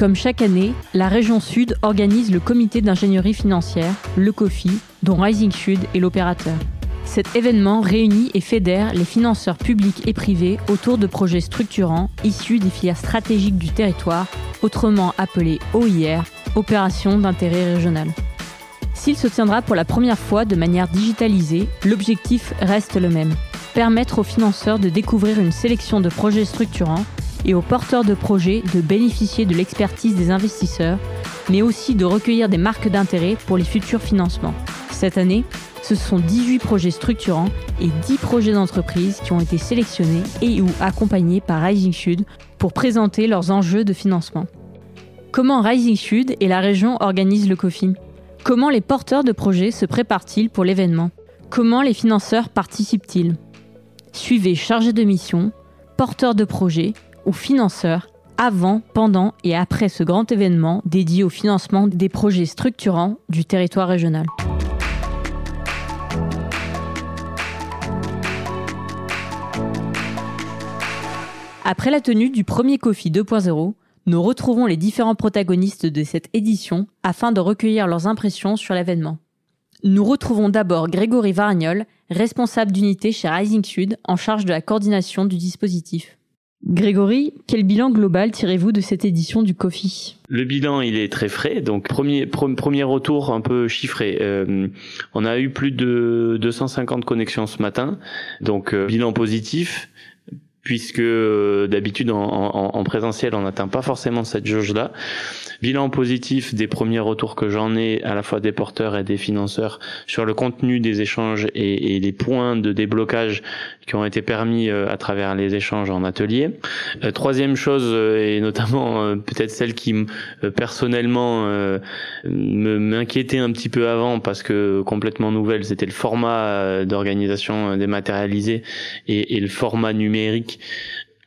Comme chaque année, la région Sud organise le comité d'ingénierie financière, le COFI, dont Rising Sud est l'opérateur. Cet événement réunit et fédère les financeurs publics et privés autour de projets structurants issus des filières stratégiques du territoire, autrement appelés OIR, Opérations d'intérêt régional. S'il se tiendra pour la première fois de manière digitalisée, l'objectif reste le même. Permettre aux financeurs de découvrir une sélection de projets structurants et aux porteurs de projets de bénéficier de l'expertise des investisseurs, mais aussi de recueillir des marques d'intérêt pour les futurs financements. Cette année, ce sont 18 projets structurants et 10 projets d'entreprise qui ont été sélectionnés et ou accompagnés par Rising Sud pour présenter leurs enjeux de financement. Comment Rising Sud et la région organisent le COFI Comment les porteurs de projets se préparent-ils pour l'événement? Comment les financeurs participent-ils? Suivez chargés de mission, porteurs de projets ou financeurs avant, pendant et après ce grand événement dédié au financement des projets structurants du territoire régional. Après la tenue du premier COFI 2.0, nous retrouvons les différents protagonistes de cette édition afin de recueillir leurs impressions sur l'événement. Nous retrouvons d'abord Grégory Vargnol, responsable d'unité chez Rising Sud en charge de la coordination du dispositif. Grégory, quel bilan global tirez-vous de cette édition du COFI Le bilan, il est très frais. Donc premier premier retour un peu chiffré. Euh, on a eu plus de 250 connexions ce matin. Donc euh, bilan positif puisque euh, d'habitude en, en, présentiel on n'atteint pas forcément cette jauge là. Bilan positif des premiers retours que j'en ai à la fois des porteurs et des financeurs sur le contenu des échanges et, et les points de déblocage qui ont été permis euh, à travers les échanges en atelier. Euh, troisième chose et notamment peut-être celle qui personnellement m'inquiétait un petit peu avant parce que complètement nouvelle, c'était le format d'organisation dématérialisé et, et le format numérique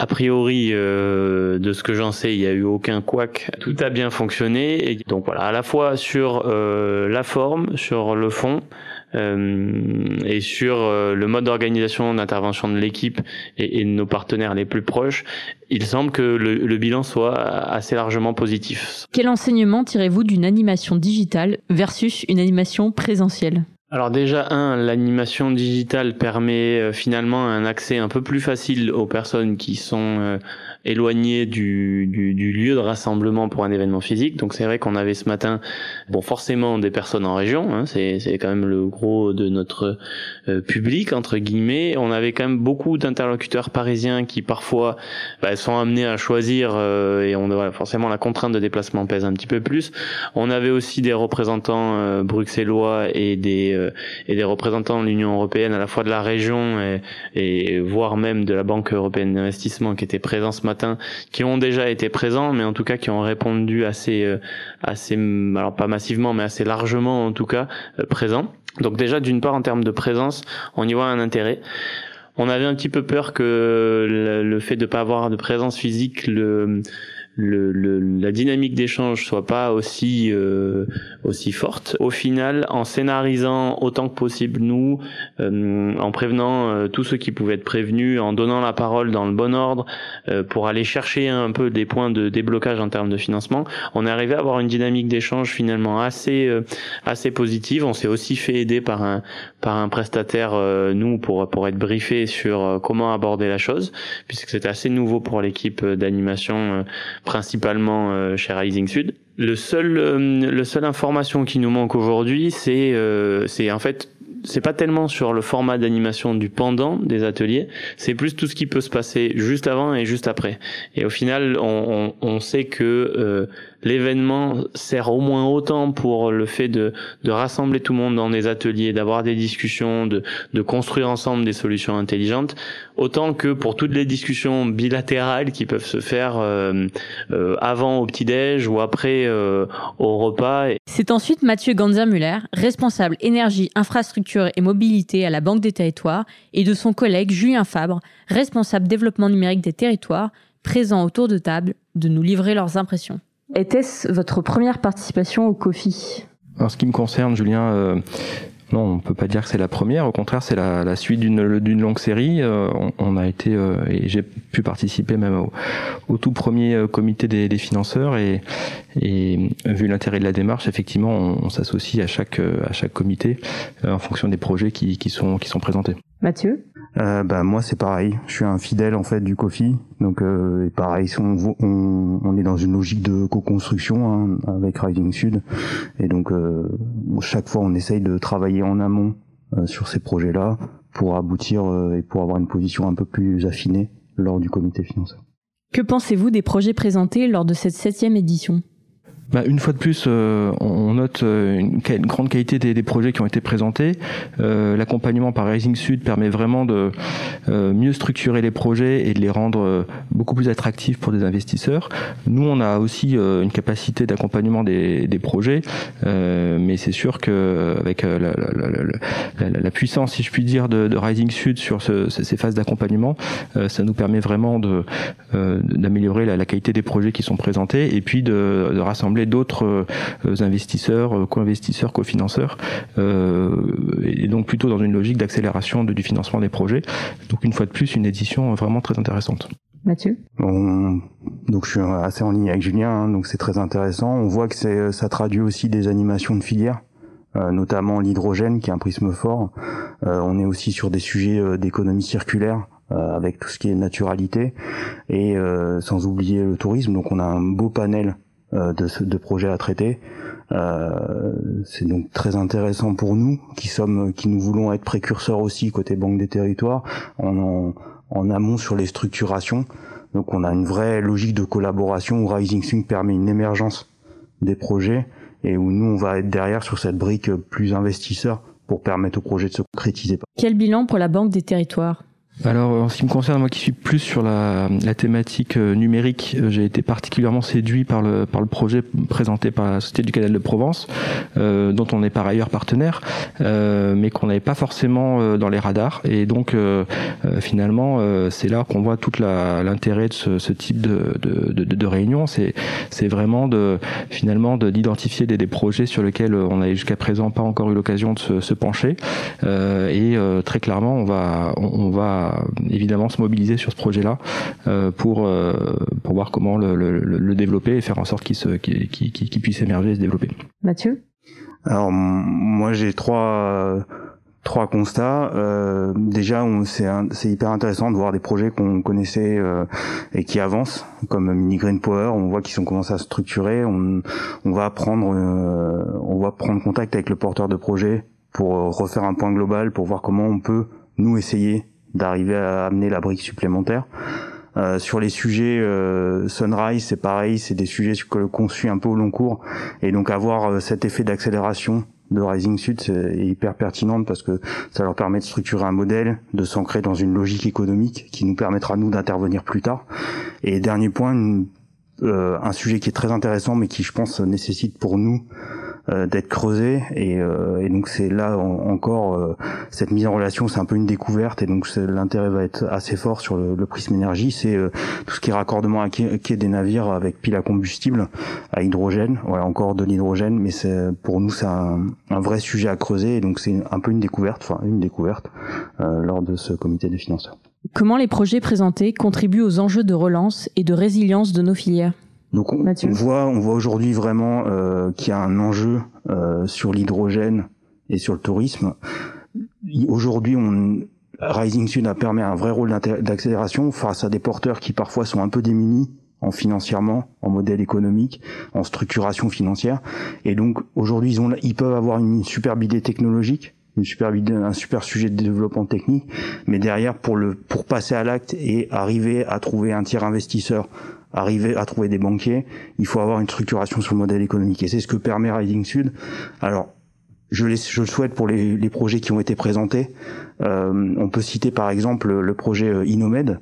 a priori, euh, de ce que j'en sais, il n'y a eu aucun couac. Tout a bien fonctionné. Et donc voilà, à la fois sur euh, la forme, sur le fond, euh, et sur le mode d'organisation d'intervention de l'équipe et, de nos partenaires les plus proches, il semble que le bilan soit assez largement positif. Quel enseignement tirez-vous d'une animation digitale versus une animation présentielle? Alors déjà, un, l'animation digitale permet euh, finalement un accès un peu plus facile aux personnes qui sont euh, éloigné du, du, du, lieu de rassemblement pour un événement physique. Donc c'est vrai qu'on avait ce matin, bon forcément des personnes en région, hein, c'est quand même le gros de notre euh, public entre guillemets. On avait quand même beaucoup d'interlocuteurs parisiens qui parfois bah, sont amenés à choisir euh, et on voilà, forcément la contrainte de déplacement pèse un petit peu plus. On avait aussi des représentants euh, bruxellois et des et des représentants de l'Union européenne à la fois de la région et, et voire même de la Banque européenne d'investissement qui étaient présents ce matin qui ont déjà été présents, mais en tout cas qui ont répondu assez, euh, assez, alors pas massivement, mais assez largement en tout cas euh, présents. Donc déjà d'une part en termes de présence, on y voit un intérêt. On avait un petit peu peur que le, le fait de pas avoir de présence physique le le, la dynamique d'échange soit pas aussi euh, aussi forte. Au final, en scénarisant autant que possible nous, euh, en prévenant euh, tous ceux qui pouvaient être prévenus, en donnant la parole dans le bon ordre pour aller chercher un peu des points de déblocage en termes de financement, on est arrivé à avoir une dynamique d'échange finalement assez assez positive. On s'est aussi fait aider par un par un prestataire nous pour pour être briefé sur comment aborder la chose puisque c'était assez nouveau pour l'équipe d'animation principalement euh, chez Rising Sud. Le seul, euh, le seule information qui nous manque aujourd'hui, c'est, euh, c'est en fait c'est pas tellement sur le format d'animation du pendant des ateliers, c'est plus tout ce qui peut se passer juste avant et juste après. Et au final, on, on, on sait que euh, l'événement sert au moins autant pour le fait de, de rassembler tout le monde dans des ateliers, d'avoir des discussions, de, de construire ensemble des solutions intelligentes, autant que pour toutes les discussions bilatérales qui peuvent se faire euh, euh, avant au petit-déj ou après au repas. C'est ensuite Mathieu Ganzer-Muller, responsable énergie, infrastructure et mobilité à la Banque des territoires, et de son collègue Julien Fabre, responsable développement numérique des territoires, présent autour de table, de nous livrer leurs impressions. Était-ce votre première participation au COFI? En ce qui me concerne, Julien, euh, non, on peut pas dire que c'est la première. Au contraire, c'est la, la, suite d'une longue série. Euh, on, a été et j'ai pu participer même au, tout premier comité des, financeurs et, et vu l'intérêt de la démarche, effectivement, on, s'associe à chaque à chaque comité en fonction des projets qui sont présentés. Mathieu? Euh, bah, moi c'est pareil, je suis un fidèle en fait du Kofi, donc euh, et pareil, on, est dans une logique de co-construction hein, avec Rising Sud, et donc euh, chaque fois on essaye de travailler en amont euh, sur ces projets-là pour aboutir euh, et pour avoir une position un peu plus affinée lors du comité financier. Que pensez-vous des projets présentés lors de cette septième édition? Bah, une fois de plus, euh, on note euh, une, une, grande qualité des, des, projets qui ont été présentés. Euh, L'accompagnement par Rising Sud permet vraiment de euh, mieux structurer les projets et de les rendre euh, beaucoup plus attractifs pour des investisseurs. Nous, on a aussi une capacité d'accompagnement des, des, projets, mais c'est sûr que avec la, la, la, la, puissance, si je puis dire, de, de Rising Sud sur ce, ces phases d'accompagnement, ça nous permet vraiment d'améliorer la, qualité des projets qui sont présentés et puis de, de rassembler d'autres euh, investisseurs, euh, co-investisseurs, cofinanceurs, euh, et donc plutôt dans une logique d'accélération du financement des projets. Donc une fois de plus, une édition vraiment très intéressante. Mathieu? Donc je suis assez en ligne avec Julien, hein, donc c'est très intéressant. On voit que ça traduit aussi des animations de filière. notamment l'hydrogène qui est un prisme fort. on est aussi sur des sujets d'économie circulaire avec tout ce qui est naturalité et sans oublier le tourisme. Donc on a un beau panel euh, de, de projets à traiter. Euh, c'est donc très intéressant pour nous qui sommes, qui nous voulons être précurseurs aussi côté Banque des Territoires en, en, amont sur les structurations. Donc on a une vraie logique de collaboration où Rising Sun permet une émergence des projets et où nous on va être derrière sur cette brique plus investisseur pour permettre au projet de se concrétiser. Quel bilan pour la Banque des Territoires? Alors, en ce qui me concerne, moi qui suis plus sur la, la thématique euh, numérique, euh, j'ai été particulièrement séduit par le, par le projet présenté par la Société du Canal de Provence, euh, dont on est par ailleurs partenaire, euh, mais qu'on n'avait pas forcément euh, dans les radars. Et donc, finalement, c'est là qu'on voit tout l'intérêt de ce, ce, type de, de, de, de réunion. C'est vraiment de finalement d'identifier des, des, projets sur lesquels on n'avait jusqu'à présent pas encore eu l'occasion de se, se pencher. et très clairement, on va, on, on va évidemment se mobiliser sur ce projet-là euh, pour euh, pour voir comment le, le, le, développer et faire en sorte qu'il se qu'il qu'il puisse émerger et se développer. Mathieu? Alors moi j'ai trois trois constats. Euh, déjà, c'est hyper intéressant de voir des projets qu'on connaissait euh, et qui avancent, comme Mini Green Power. On voit qu'ils sont commencé à se structurer. On, on va prendre, euh, on va prendre contact avec le porteur de projet pour refaire un point global, pour voir comment on peut nous essayer d'arriver à amener la brique supplémentaire. Euh, sur les sujets euh, Sunrise, c'est pareil, c'est des sujets qu'on suit un peu au long cours, et donc avoir euh, cet effet d'accélération de Rising Sud, c'est hyper pertinent parce que ça leur permet de structurer un modèle, de s'ancrer dans une logique économique qui nous permettra nous d'intervenir plus tard. Et dernier point, euh, un sujet qui est très intéressant, mais qui je pense nécessite pour nous d'être creusé. Et, euh, et donc c'est là encore euh, cette mise en relation c'est un peu une découverte. Et donc l'intérêt va être assez fort sur le, le prisme énergie. C'est tout ce qui est raccordement à quai, des navires avec pile à combustible à hydrogène. Voilà encore de l'hydrogène mais c'est pour nous c'est un, un, vrai sujet à creuser. Et donc c'est un peu une découverte enfin une découverte lors de ce comité des financeurs. Comment les projets présentés contribuent aux enjeux de relance et de résilience de nos filières? Donc on, voit, on voit aujourd'hui vraiment euh, qu'il y a un enjeu euh, sur l'hydrogène et sur le tourisme. Aujourd'hui, on Rising Sun a permis un vrai rôle d'accélération face à des porteurs qui parfois sont un peu démunis en financièrement, en modèle économique, en structuration financière. Et donc aujourd'hui, ils, ont, ils peuvent avoir une superbe idée technologique, une idée, un super sujet de développement technique, mais derrière pour le pour passer à l'acte et arriver à trouver un tiers investisseur arriver à trouver des banquiers, il faut avoir une structuration sur le modèle économique. Et c'est ce que permet Rising Sud. Alors, je le souhaite pour les, les, projets qui ont été présentés. Euh, on peut citer par exemple le projet euh, Inomed,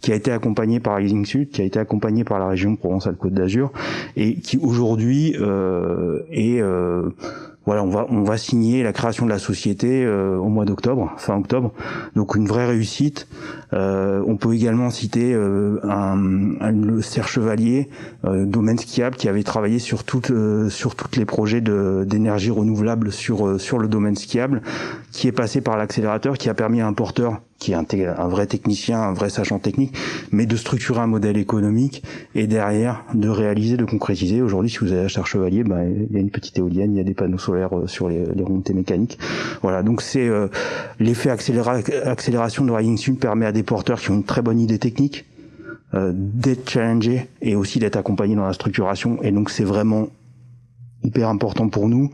qui a été accompagné par Rising Sud, qui a été accompagné par la région Provence-Alpes-Côte d'Azur, et qui aujourd'hui euh, est euh, on va signer la création de la société au mois d'octobre, fin octobre. Donc une vraie réussite. on peut également citer un, le Serre Chevalier, domaine skiable, qui avait travaillé sur toutes les projets d'énergie renouvelable sur sur le domaine skiable, qui est passé par l'accélérateur, qui a permis à un porteur qui est un, vrai technicien, un vrai sachant technique, mais de structurer un modèle économique et derrière de réaliser, de concrétiser. Aujourd'hui, si vous allez acheter Chevalier, bah, il y a une petite éolienne, il y a des panneaux solaires euh, sur les, les remontées mécaniques. Voilà, donc c'est euh, l'effet accélération de Rising Sun permet à des porteurs qui ont une très bonne idée technique euh, d'être challengés et aussi d'être accompagnés dans la structuration. Et donc c'est vraiment hyper important pour nous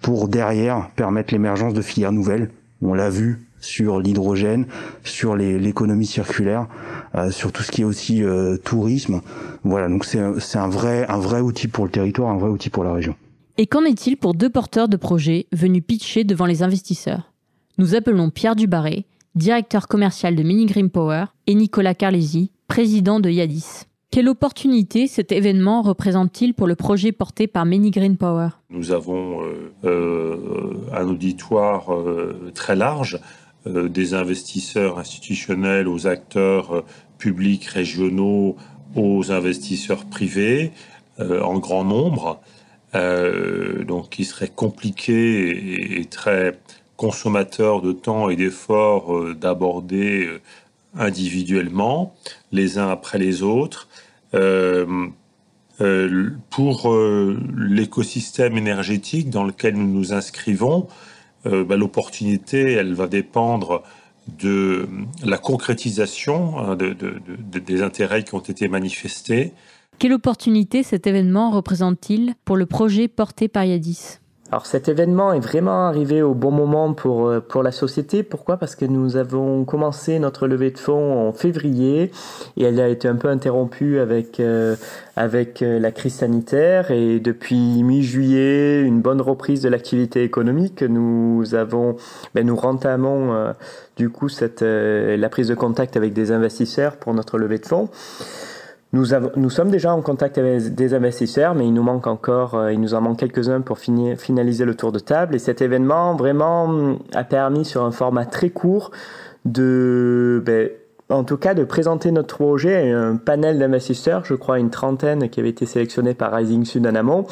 pour derrière permettre l'émergence de filières nouvelles. On l'a vu sur l'hydrogène, sur l'économie circulaire, euh, sur tout ce qui est aussi euh, tourisme. Voilà, donc c'est un vrai, un vrai outil pour le territoire, un vrai outil pour la région. Et qu'en est-il pour deux porteurs de projets venus pitcher devant les investisseurs? Nous appelons Pierre Dubarret, directeur commercial de Mini Green Power, et Nicolas Carlesi, président de Yadis. Quelle opportunité cet événement représente-t-il pour le projet porté par Mini Green Power? Nous avons euh, un auditoire très large euh, des investisseurs institutionnels aux acteurs euh, publics régionaux, aux investisseurs privés euh, en grand nombre. donc qui serait compliqué et, très consommateur de temps et d'efforts d'aborder individuellement les uns après les autres. pour l'écosystème énergétique dans lequel nous nous inscrivons, euh, bah, l'opportunité, elle va dépendre de la concrétisation hein, des intérêts qui ont été manifestés. Quelle opportunité cet événement représente-t-il pour le projet porté par Yadis? Alors cet événement est vraiment arrivé au bon moment pour, euh, pour la société. Pourquoi? Parce que nous avons commencé notre levée de fonds en février et elle a été un peu interrompue avec, euh, avec euh, la crise sanitaire et depuis mi-juillet, une bonne reprise de l'activité économique. Nous avons, ben, nous rentamons du coup cette, la prise de contact avec des investisseurs pour notre levée de fonds. Nous, sommes déjà en contact avec des investisseurs, mais il nous manque encore, euh, il nous en manque quelques-uns pour finaliser le tour de table. Et cet événement vraiment a permis sur un format très court de, ben, en tout cas, de présenter notre projet à un panel d'investisseurs, je crois une trentaine qui avait été sélectionnés par Rising Sud en amont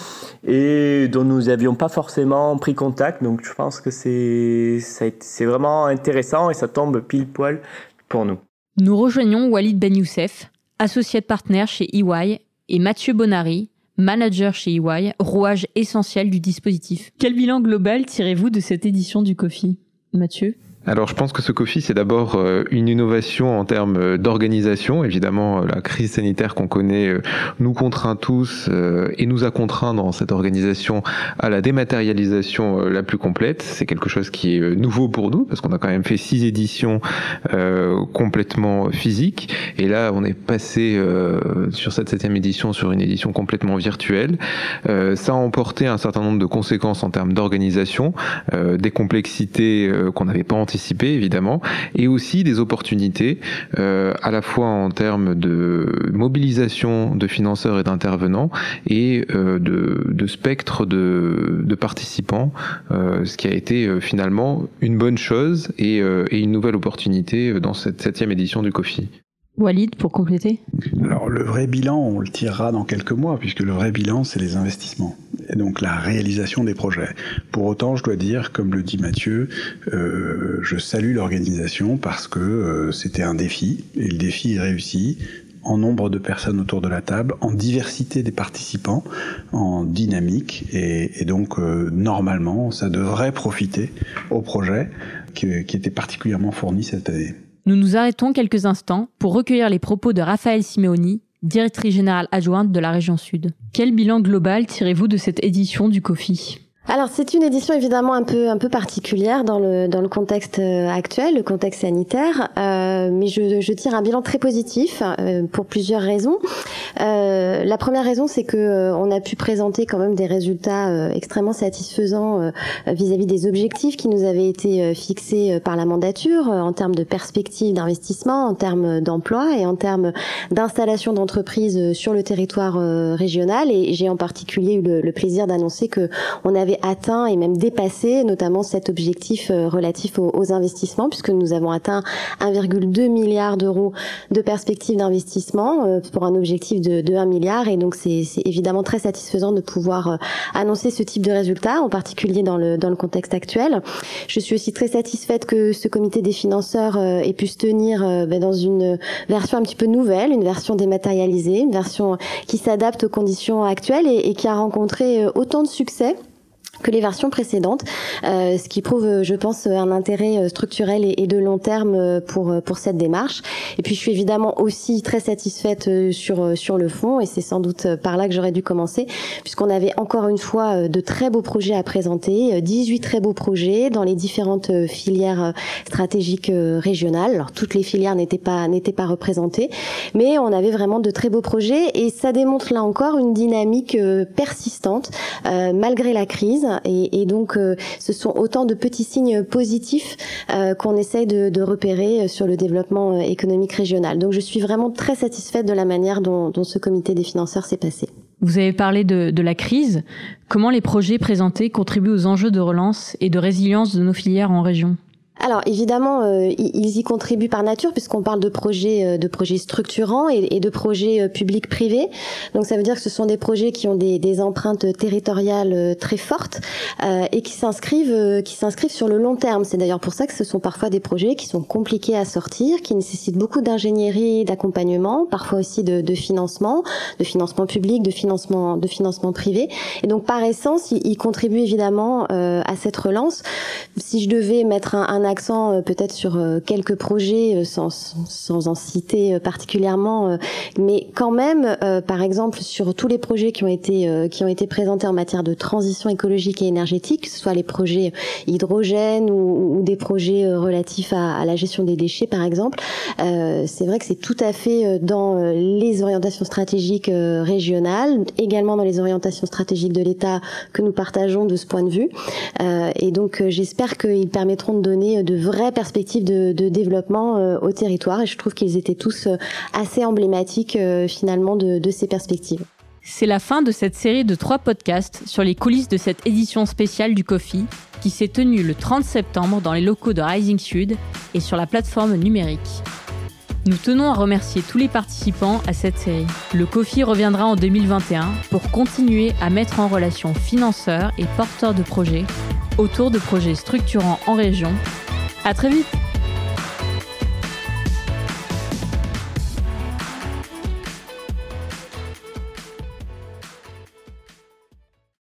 et dont nous n'avions pas forcément pris contact. Donc je pense que c'est vraiment intéressant et ça tombe pile poil pour nous. Nous rejoignons Walid Ben Youssef, associé de partner chez EY, et Mathieu Bonari, manager chez EY, rouage essentiel du dispositif. Quel bilan global tirez-vous de cette édition du Coffee Mathieu? Alors je pense que ce Coffee, c'est d'abord euh, une innovation en termes euh, d'organisation. Évidemment, euh, la crise sanitaire qu'on connaît nous contraint tous et nous a contraint dans cette organisation à la dématérialisation la plus complète. C'est quelque chose qui est nouveau pour nous parce qu'on a quand même fait six éditions complètement physiques et là on est passé sur cette septième édition sur une édition complètement virtuelle. ça a emporté un certain nombre de conséquences en termes d'organisation, des complexités qu'on n'avait pas anticipées évidemment, et aussi des opportunités euh, à la fois en termes de mobilisation de financeurs et d'intervenants et euh, de, de, spectre de, participants, euh, ce qui a été finalement une bonne chose et, et, une nouvelle opportunité dans cette septième édition du COFI. Walid, pour compléter? Alors le vrai bilan, on le tirera dans quelques mois, puisque le vrai bilan, c'est les investissements. Et donc la réalisation des projets. Pour autant, je dois dire, comme le dit Mathieu, euh, je salue l'organisation parce que euh, c'était un défi, et le défi est réussi en nombre de personnes autour de la table, en diversité des participants, en dynamique, et, donc euh, normalement, ça devrait profiter au projet qui, qui était particulièrement fourni cette année. Nous nous arrêtons quelques instants pour recueillir les propos de Raphaël Simeoni, directrice générale adjointe de la région Sud. Quel bilan global tirez-vous de cette édition du COFI alors c'est une édition évidemment un peu particulière dans le contexte euh, actuel, le contexte sanitaire, euh, mais je, je tire un bilan très positif euh, pour plusieurs raisons. Euh, la première raison c'est que euh, on a pu présenter quand même des résultats extrêmement satisfaisants vis-à-vis des objectifs qui nous avaient été fixés par la mandature en termes de perspectives d'investissement, en termes d'emploi et en termes d'installation d'entreprises sur le territoire régional. Et j'ai en particulier eu le, le plaisir d'annoncer que on avait atteint et même dépassé notamment cet objectif relatif aux, investissements, puisque nous avons atteint 1,2 milliard d'euros de perspectives d'investissement pour un objectif de, de 1 milliard. Et donc c'est évidemment très satisfaisant de pouvoir annoncer ce type de résultats, en particulier dans le, dans le contexte actuel. Je suis aussi très satisfaite que ce comité des financeurs ait pu se tenir ben, dans une version un petit peu nouvelle, une version dématérialisée, une version qui s'adapte aux conditions actuelles et, qui a rencontré euh, autant de succès que les versions précédentes, euh, ce qui prouve, je pense, un intérêt euh, structurel et, de long terme euh, pour pour cette démarche. Et puis, je suis évidemment aussi très satisfaite sur sur le fond, et c'est sans doute par là que j'aurais dû commencer, puisqu'on avait encore une fois de très beaux projets à présenter, 18 très beaux projets dans les différentes filières stratégiques régionales. Alors, toutes les filières n'étaient pas n'étaient pas représentées, mais on avait vraiment de très beaux projets, et ça démontre là encore une dynamique persistante malgré la crise et, donc, euh, ce sont autant de petits signes positifs euh, qu'on essaye de, repérer euh, sur le développement économique régional. Donc, je suis vraiment très satisfaite de la manière dont, ce comité des financeurs s'est passé. Vous avez parlé de, la crise. Comment les projets présentés contribuent aux enjeux de relance et de résilience de nos filières en région? Alors évidemment, euh, ils y contribuent par nature puisqu'on parle de projets, euh, de projets structurants et, de projets euh, publics-privés. Donc ça veut dire que ce sont des projets qui ont des, des empreintes territoriales très fortes et qui s'inscrivent, qui s'inscrivent sur le long terme. C'est d'ailleurs pour ça que ce sont parfois des projets qui sont compliqués à sortir, qui nécessitent beaucoup d'ingénierie, d'accompagnement, parfois aussi de, de, financement, de financement public, de financement, de financement privé. Et donc par essence, ils, ils contribuent évidemment à cette relance. Si je devais mettre un, un accent euh, peut-être sur euh, quelques projets euh, sans, sans en citer particulièrement, mais quand même, par exemple, sur tous les projets qui ont été qui ont été présentés en matière de transition écologique et énergétique, que ce soit les projets hydrogène ou, des projets relatifs à, à, la gestion des déchets, par exemple, c'est vrai que c'est tout à fait dans les orientations stratégiques régionales, également dans les orientations stratégiques de l'État que nous partageons de ce point de vue. et donc, j'espère qu'ils permettront de donner de vraies perspectives de, développement euh, au territoire et je trouve qu'ils étaient tous euh, assez emblématiques euh, finalement de, ces perspectives. C'est la fin de cette série de trois podcasts sur les coulisses de cette édition spéciale du Coffee qui s'est tenue le 30 septembre dans les locaux de Rising Sud et sur la plateforme numérique. Nous tenons à remercier tous les participants à cette série. Le Coffee reviendra en 2021 pour continuer à mettre en relation financeurs et porteurs de projets autour de projets structurants en région. À très vite!